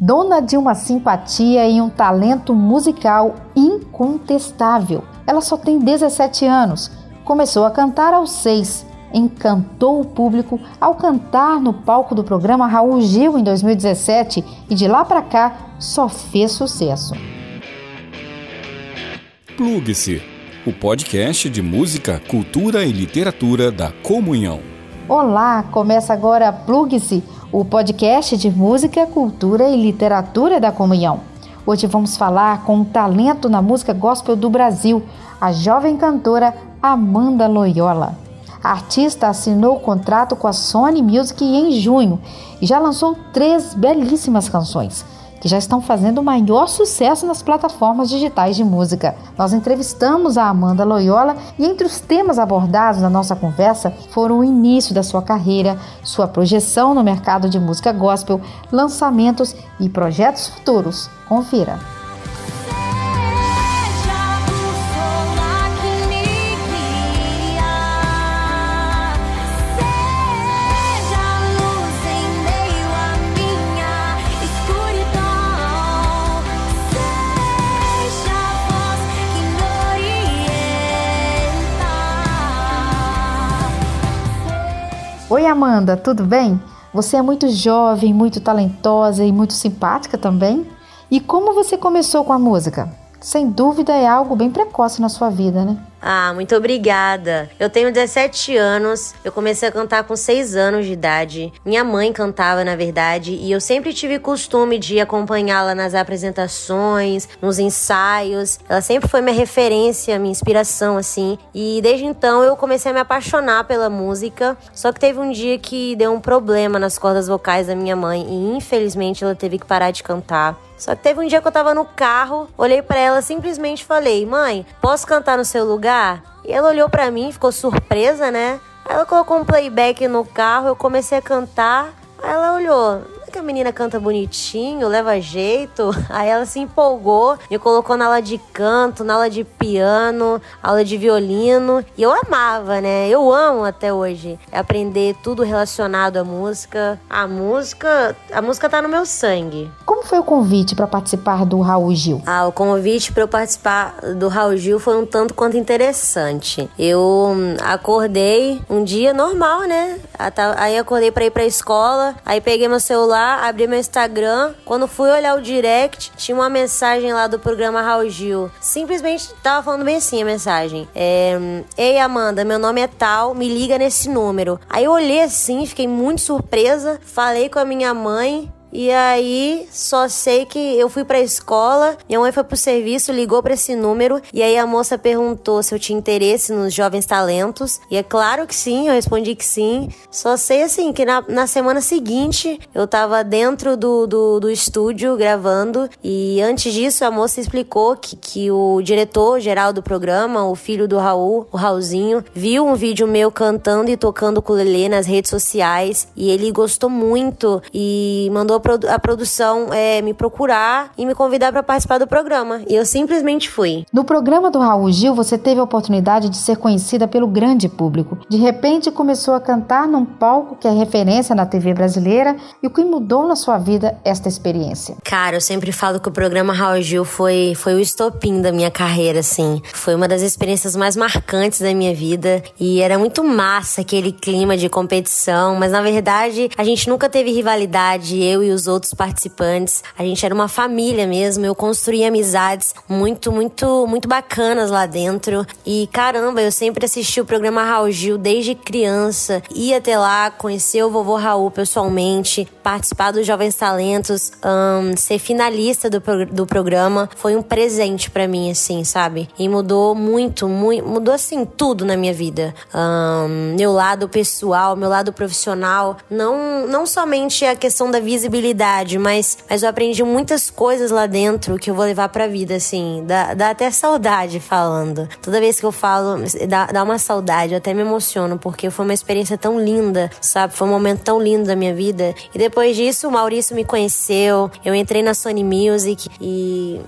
dona de uma simpatia e um talento musical incontestável. Ela só tem 17 anos, começou a cantar aos 6, encantou o público ao cantar no palco do programa Raul Gil em 2017 e de lá para cá só fez sucesso. Plugue-se, o podcast de música, cultura e literatura da Comunhão. Olá, começa agora Plugue-se, o podcast de música, cultura e literatura da Comunhão. Hoje vamos falar com um talento na música gospel do Brasil, a jovem cantora Amanda Loyola. A artista assinou o contrato com a Sony Music em junho e já lançou três belíssimas canções que já estão fazendo o maior sucesso nas plataformas digitais de música. Nós entrevistamos a Amanda Loyola e entre os temas abordados na nossa conversa foram o início da sua carreira, sua projeção no mercado de música gospel, lançamentos e projetos futuros. Confira. Amanda, tudo bem? Você é muito jovem, muito talentosa e muito simpática também. E como você começou com a música? Sem dúvida é algo bem precoce na sua vida, né? Ah, muito obrigada. Eu tenho 17 anos, eu comecei a cantar com 6 anos de idade. Minha mãe cantava, na verdade, e eu sempre tive costume de acompanhá-la nas apresentações, nos ensaios. Ela sempre foi minha referência, minha inspiração, assim. E desde então eu comecei a me apaixonar pela música. Só que teve um dia que deu um problema nas cordas vocais da minha mãe e infelizmente ela teve que parar de cantar. Só que teve um dia que eu tava no carro, olhei para ela simplesmente falei: "Mãe, posso cantar no seu lugar?" E ela olhou para mim, ficou surpresa, né? Ela colocou um playback no carro, eu comecei a cantar. Aí ela olhou: que a menina canta bonitinho, leva jeito. Aí ela se empolgou, me colocou na aula de canto, na aula de piano, aula de violino. E eu amava, né? Eu amo até hoje aprender tudo relacionado à música. A música, a música tá no meu sangue. Como foi o convite para participar do Raul Gil? Ah, o convite para eu participar do Raul Gil foi um tanto quanto interessante. Eu hum, acordei um dia normal, né? Aí acordei para ir para escola, aí peguei meu celular lá, abri meu Instagram. Quando fui olhar o direct, tinha uma mensagem lá do programa Raul Gil. Simplesmente tava falando bem assim a mensagem. É, Ei, Amanda, meu nome é tal, me liga nesse número. Aí eu olhei assim, fiquei muito surpresa. Falei com a minha mãe. E aí, só sei que eu fui pra escola, minha mãe foi pro serviço, ligou para esse número, e aí a moça perguntou se eu tinha interesse nos jovens talentos. E é claro que sim, eu respondi que sim. Só sei assim que na, na semana seguinte eu tava dentro do, do, do, estúdio gravando, e antes disso a moça explicou que, que o diretor geral do programa, o filho do Raul, o Raulzinho, viu um vídeo meu cantando e tocando ukulele nas redes sociais, e ele gostou muito e mandou a produção é, me procurar e me convidar para participar do programa. E eu simplesmente fui. No programa do Raul Gil, você teve a oportunidade de ser conhecida pelo grande público. De repente, começou a cantar num palco que é referência na TV brasileira. E o que mudou na sua vida esta experiência? Cara, eu sempre falo que o programa Raul Gil foi, foi o estopim da minha carreira, assim. Foi uma das experiências mais marcantes da minha vida. E era muito massa aquele clima de competição. Mas na verdade, a gente nunca teve rivalidade. Eu e e os outros participantes. A gente era uma família mesmo. Eu construí amizades muito, muito, muito bacanas lá dentro. E caramba, eu sempre assisti o programa Raul Gil desde criança. Ia até lá, conhecer o vovô Raul pessoalmente, participar dos Jovens Talentos, um, ser finalista do, do programa. Foi um presente para mim, assim, sabe? E mudou muito, muito, mudou assim tudo na minha vida. Um, meu lado pessoal, meu lado profissional. Não, não somente a questão da visibilidade possibilidade, mas, mas eu aprendi muitas coisas lá dentro que eu vou levar pra vida, assim. Dá, dá até saudade falando. Toda vez que eu falo, dá, dá uma saudade, eu até me emociono, porque foi uma experiência tão linda, sabe? Foi um momento tão lindo da minha vida. E depois disso, o Maurício me conheceu, eu entrei na Sony Music e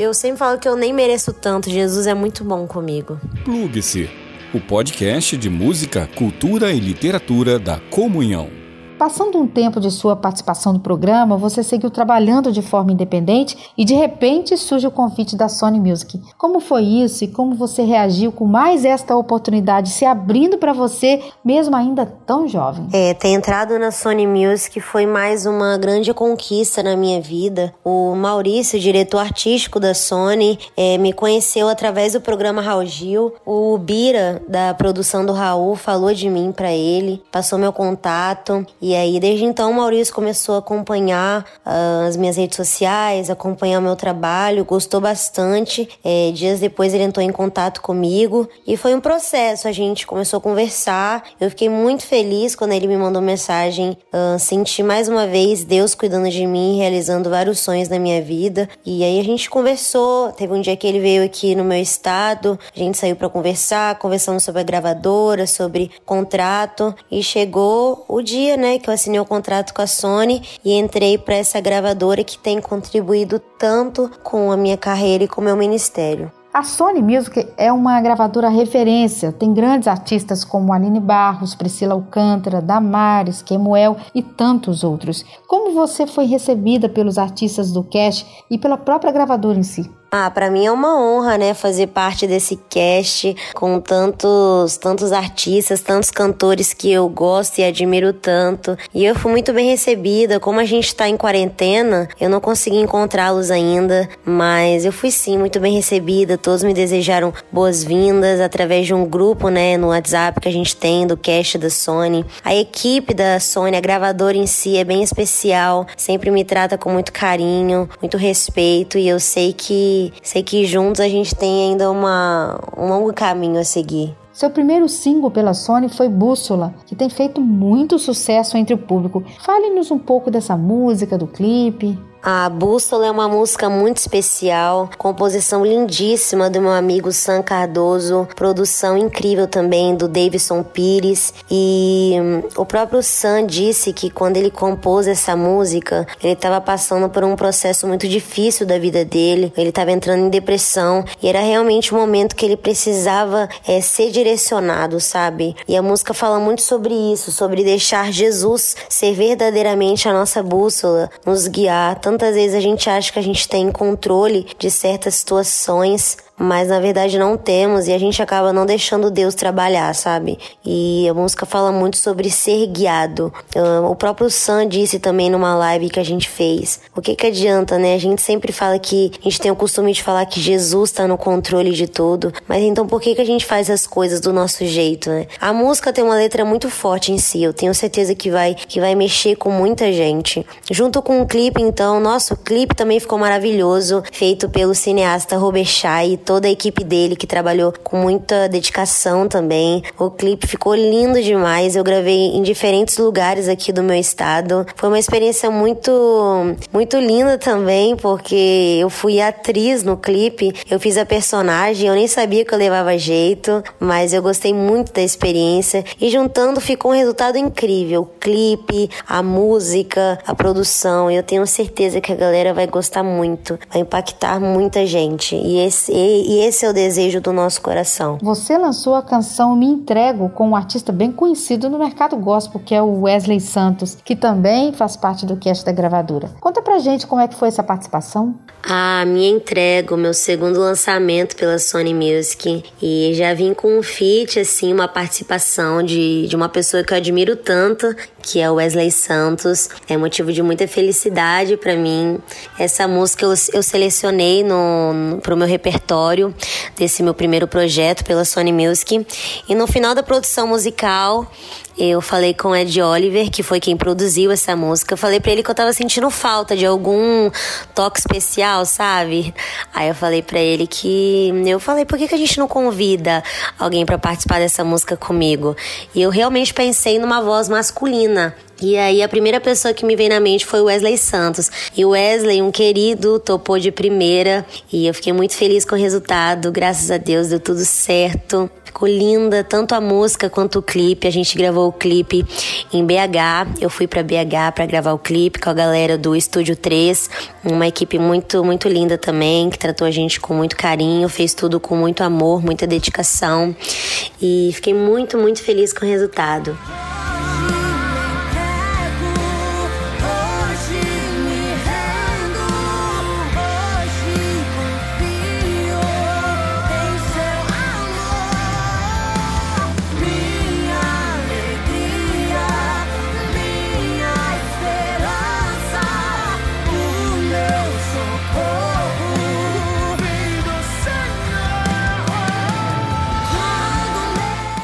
eu sempre falo que eu nem mereço tanto. Jesus é muito bom comigo. Plugue-se o podcast de música, cultura e literatura da Comunhão. Passando um tempo de sua participação no programa, você seguiu trabalhando de forma independente e de repente surge o convite da Sony Music. Como foi isso e como você reagiu com mais esta oportunidade se abrindo para você, mesmo ainda tão jovem? É, ter entrado na Sony Music foi mais uma grande conquista na minha vida. O Maurício, diretor artístico da Sony, é, me conheceu através do programa Raul Gil. O Bira, da produção do Raul, falou de mim para ele, passou meu contato. E aí, desde então, o Maurício começou a acompanhar uh, as minhas redes sociais, acompanhar o meu trabalho, gostou bastante. É, dias depois, ele entrou em contato comigo e foi um processo. A gente começou a conversar. Eu fiquei muito feliz quando ele me mandou mensagem. Uh, senti mais uma vez Deus cuidando de mim, realizando vários sonhos na minha vida. E aí a gente conversou. Teve um dia que ele veio aqui no meu estado, a gente saiu para conversar, conversamos sobre a gravadora, sobre contrato e chegou o dia, né, que eu assinei o contrato com a Sony e entrei para essa gravadora que tem contribuído tanto com a minha carreira e com o meu ministério. A Sony Music é uma gravadora referência, tem grandes artistas como Aline Barros, Priscila Alcântara, Damares, Kemuel e tantos outros. Como você foi recebida pelos artistas do Cash e pela própria gravadora em si? Ah, para mim é uma honra, né, fazer parte desse cast com tantos, tantos artistas, tantos cantores que eu gosto e admiro tanto. E eu fui muito bem recebida. Como a gente tá em quarentena, eu não consegui encontrá-los ainda, mas eu fui sim muito bem recebida. Todos me desejaram boas-vindas através de um grupo, né, no WhatsApp que a gente tem do cast da Sony. A equipe da Sony, a gravadora em si é bem especial, sempre me trata com muito carinho, muito respeito e eu sei que sei que juntos a gente tem ainda uma, um longo caminho a seguir. Seu primeiro single pela Sony foi Bússola, que tem feito muito sucesso entre o público. Fale-nos um pouco dessa música, do clipe. A Bússola é uma música muito especial, composição lindíssima do meu amigo Sam Cardoso, produção incrível também do Davidson Pires. E hum, o próprio Sam disse que quando ele compôs essa música, ele estava passando por um processo muito difícil da vida dele, ele estava entrando em depressão e era realmente um momento que ele precisava é, ser direcionado, sabe? E a música fala muito sobre isso, sobre deixar Jesus ser verdadeiramente a nossa bússola, nos guiar tanto Quantas vezes a gente acha que a gente tem controle de certas situações mas na verdade não temos e a gente acaba não deixando Deus trabalhar, sabe? E a música fala muito sobre ser guiado. O próprio Sam disse também numa live que a gente fez. O que que adianta, né? A gente sempre fala que a gente tem o costume de falar que Jesus está no controle de tudo, mas então por que que a gente faz as coisas do nosso jeito, né? A música tem uma letra muito forte em si, eu tenho certeza que vai que vai mexer com muita gente. Junto com o clipe, então, nosso clipe também ficou maravilhoso, feito pelo cineasta Robert Chay toda a equipe dele que trabalhou com muita dedicação também. O clipe ficou lindo demais. Eu gravei em diferentes lugares aqui do meu estado. Foi uma experiência muito muito linda também, porque eu fui atriz no clipe. Eu fiz a personagem, eu nem sabia que eu levava jeito, mas eu gostei muito da experiência e juntando ficou um resultado incrível. O clipe, a música, a produção. Eu tenho certeza que a galera vai gostar muito, vai impactar muita gente. E esse e esse é o desejo do nosso coração. Você lançou a canção Me Entrego com um artista bem conhecido no mercado gospel, que é o Wesley Santos, que também faz parte do cast da gravadora. Conta pra gente como é que foi essa participação. Ah, Me Entrego, meu segundo lançamento pela Sony Music. E já vim com um feat, assim, uma participação de, de uma pessoa que eu admiro tanto, que é o Wesley Santos. É motivo de muita felicidade para mim. Essa música eu, eu selecionei no, no, pro meu repertório desse meu primeiro projeto pela Sony Music. E no final da produção musical, eu falei com o Ed Oliver, que foi quem produziu essa música. Eu falei para ele que eu tava sentindo falta de algum toque especial, sabe? Aí eu falei para ele que. Eu falei, por que, que a gente não convida alguém para participar dessa música comigo? E eu realmente pensei numa voz masculina. E aí a primeira pessoa que me veio na mente foi o Wesley Santos. E o Wesley, um querido, topou de primeira e eu fiquei muito feliz com o resultado. Graças a Deus deu tudo certo. Ficou linda, tanto a música quanto o clipe. A gente gravou o clipe em BH. Eu fui para BH para gravar o clipe com a galera do Estúdio 3, uma equipe muito muito linda também, que tratou a gente com muito carinho, fez tudo com muito amor, muita dedicação. E fiquei muito muito feliz com o resultado.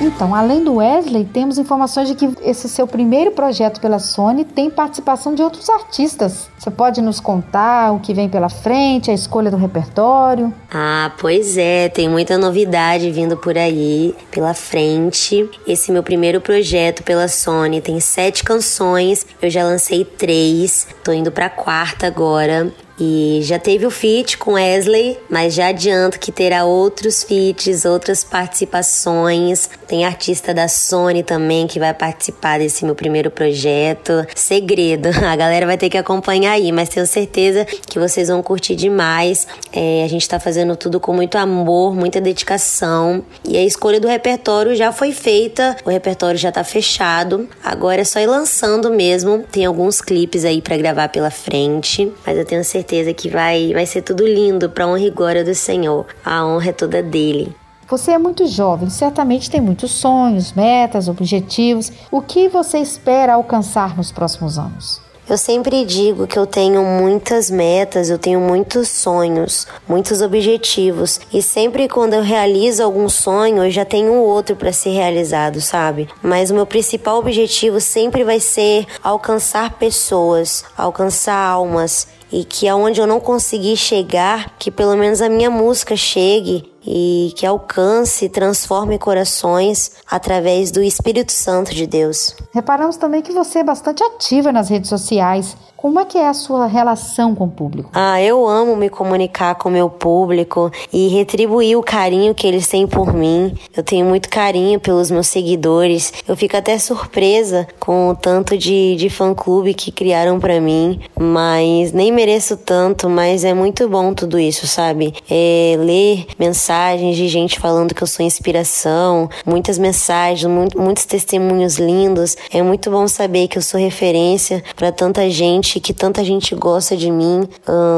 Então, além do Wesley, temos informações de que esse seu primeiro projeto pela Sony tem participação de outros artistas. Você pode nos contar o que vem pela frente, a escolha do repertório? Ah, pois é, tem muita novidade vindo por aí pela frente. Esse meu primeiro projeto pela Sony tem sete canções, eu já lancei três, tô indo pra quarta agora. E já teve o feat com Wesley, mas já adianto que terá outros feats, outras participações. Tem artista da Sony também que vai participar desse meu primeiro projeto. Segredo, a galera vai ter que acompanhar aí, mas tenho certeza que vocês vão curtir demais. É, a gente tá fazendo tudo com muito amor, muita dedicação. E a escolha do repertório já foi feita, o repertório já tá fechado. Agora é só ir lançando mesmo. Tem alguns clipes aí para gravar pela frente, mas eu tenho certeza certeza que vai, vai ser tudo lindo para honra e glória do Senhor. A honra é toda dele. Você é muito jovem, certamente tem muitos sonhos, metas, objetivos. O que você espera alcançar nos próximos anos? Eu sempre digo que eu tenho muitas metas, eu tenho muitos sonhos, muitos objetivos e sempre quando eu realizo algum sonho, eu já tenho outro para ser realizado, sabe? Mas o meu principal objetivo sempre vai ser alcançar pessoas, alcançar almas e que aonde eu não consegui chegar, que pelo menos a minha música chegue e que alcance e transforme corações através do Espírito Santo de Deus. Reparamos também que você é bastante ativa nas redes sociais. Como é que é a sua relação com o público? Ah, eu amo me comunicar com o meu público e retribuir o carinho que eles têm por mim. Eu tenho muito carinho pelos meus seguidores. Eu fico até surpresa com o tanto de, de fã-clube que criaram para mim, mas nem mereço tanto, mas é muito bom tudo isso, sabe? É ler mensagens de gente falando que eu sou inspiração, muitas mensagens, muitos testemunhos lindos. É muito bom saber que eu sou referência para tanta gente gente, que tanta gente gosta de mim,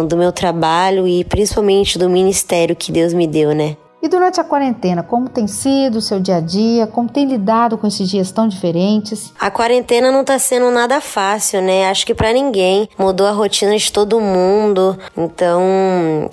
do meu trabalho e principalmente do ministério que Deus me deu, né? E durante a quarentena, como tem sido o seu dia a dia? Como tem lidado com esses dias tão diferentes? A quarentena não tá sendo nada fácil, né? Acho que para ninguém. Mudou a rotina de todo mundo. Então,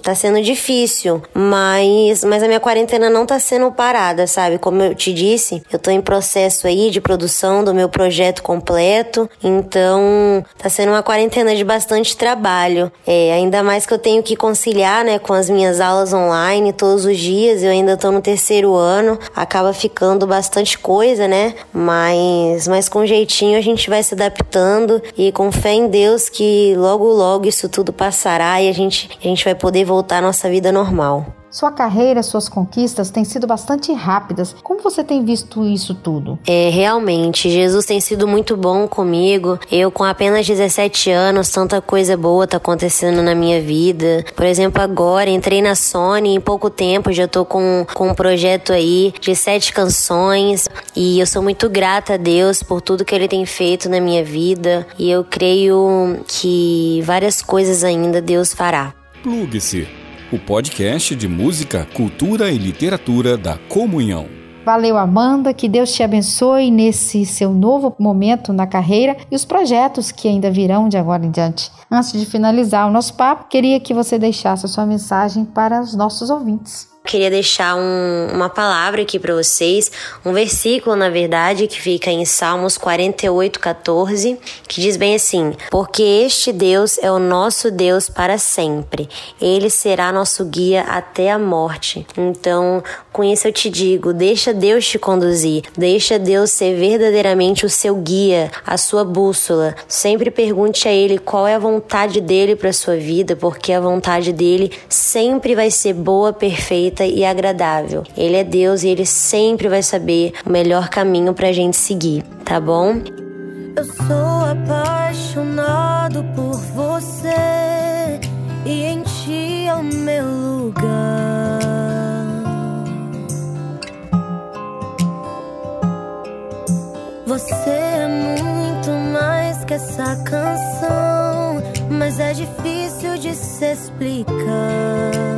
tá sendo difícil. Mas, mas a minha quarentena não tá sendo parada, sabe? Como eu te disse, eu tô em processo aí de produção do meu projeto completo. Então, tá sendo uma quarentena de bastante trabalho. É, ainda mais que eu tenho que conciliar, né, com as minhas aulas online todos os dias eu ainda tô no terceiro ano, acaba ficando bastante coisa, né? Mas, mas com jeitinho a gente vai se adaptando e com fé em Deus que logo logo isso tudo passará e a gente, a gente vai poder voltar à nossa vida normal. Sua carreira, suas conquistas têm sido bastante rápidas. Como você tem visto isso tudo? É, realmente, Jesus tem sido muito bom comigo. Eu, com apenas 17 anos, tanta coisa boa tá acontecendo na minha vida. Por exemplo, agora entrei na Sony, em pouco tempo já tô com, com um projeto aí de sete canções. E eu sou muito grata a Deus por tudo que Ele tem feito na minha vida. E eu creio que várias coisas ainda Deus fará. Plugue-se o podcast de música, cultura e literatura da comunhão. Valeu, Amanda. Que Deus te abençoe nesse seu novo momento na carreira e os projetos que ainda virão de agora em diante. Antes de finalizar o nosso papo, queria que você deixasse a sua mensagem para os nossos ouvintes queria deixar um, uma palavra aqui para vocês, um versículo, na verdade, que fica em Salmos 48, 14, que diz bem assim: Porque este Deus é o nosso Deus para sempre, ele será nosso guia até a morte. Então, com isso eu te digo: deixa Deus te conduzir, deixa Deus ser verdadeiramente o seu guia, a sua bússola. Sempre pergunte a Ele qual é a vontade dele para sua vida, porque a vontade dele sempre vai ser boa, perfeita e agradável. Ele é Deus e ele sempre vai saber o melhor caminho pra gente seguir, tá bom? Eu sou apaixonado por você e em ti é o meu lugar. Você é muito mais que essa canção, mas é difícil de se explicar.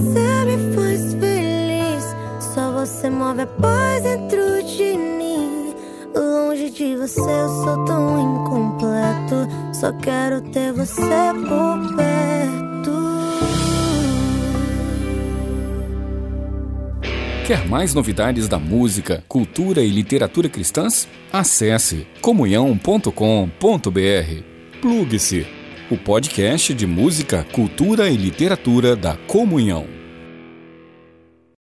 Você me faz feliz. Só você move a paz dentro de mim. Longe de você eu sou tão incompleto. Só quero ter você por perto. Quer mais novidades da música, cultura e literatura cristãs? Acesse comunhão.com.br. Plugue-se o podcast de música, cultura e literatura da Comunhão.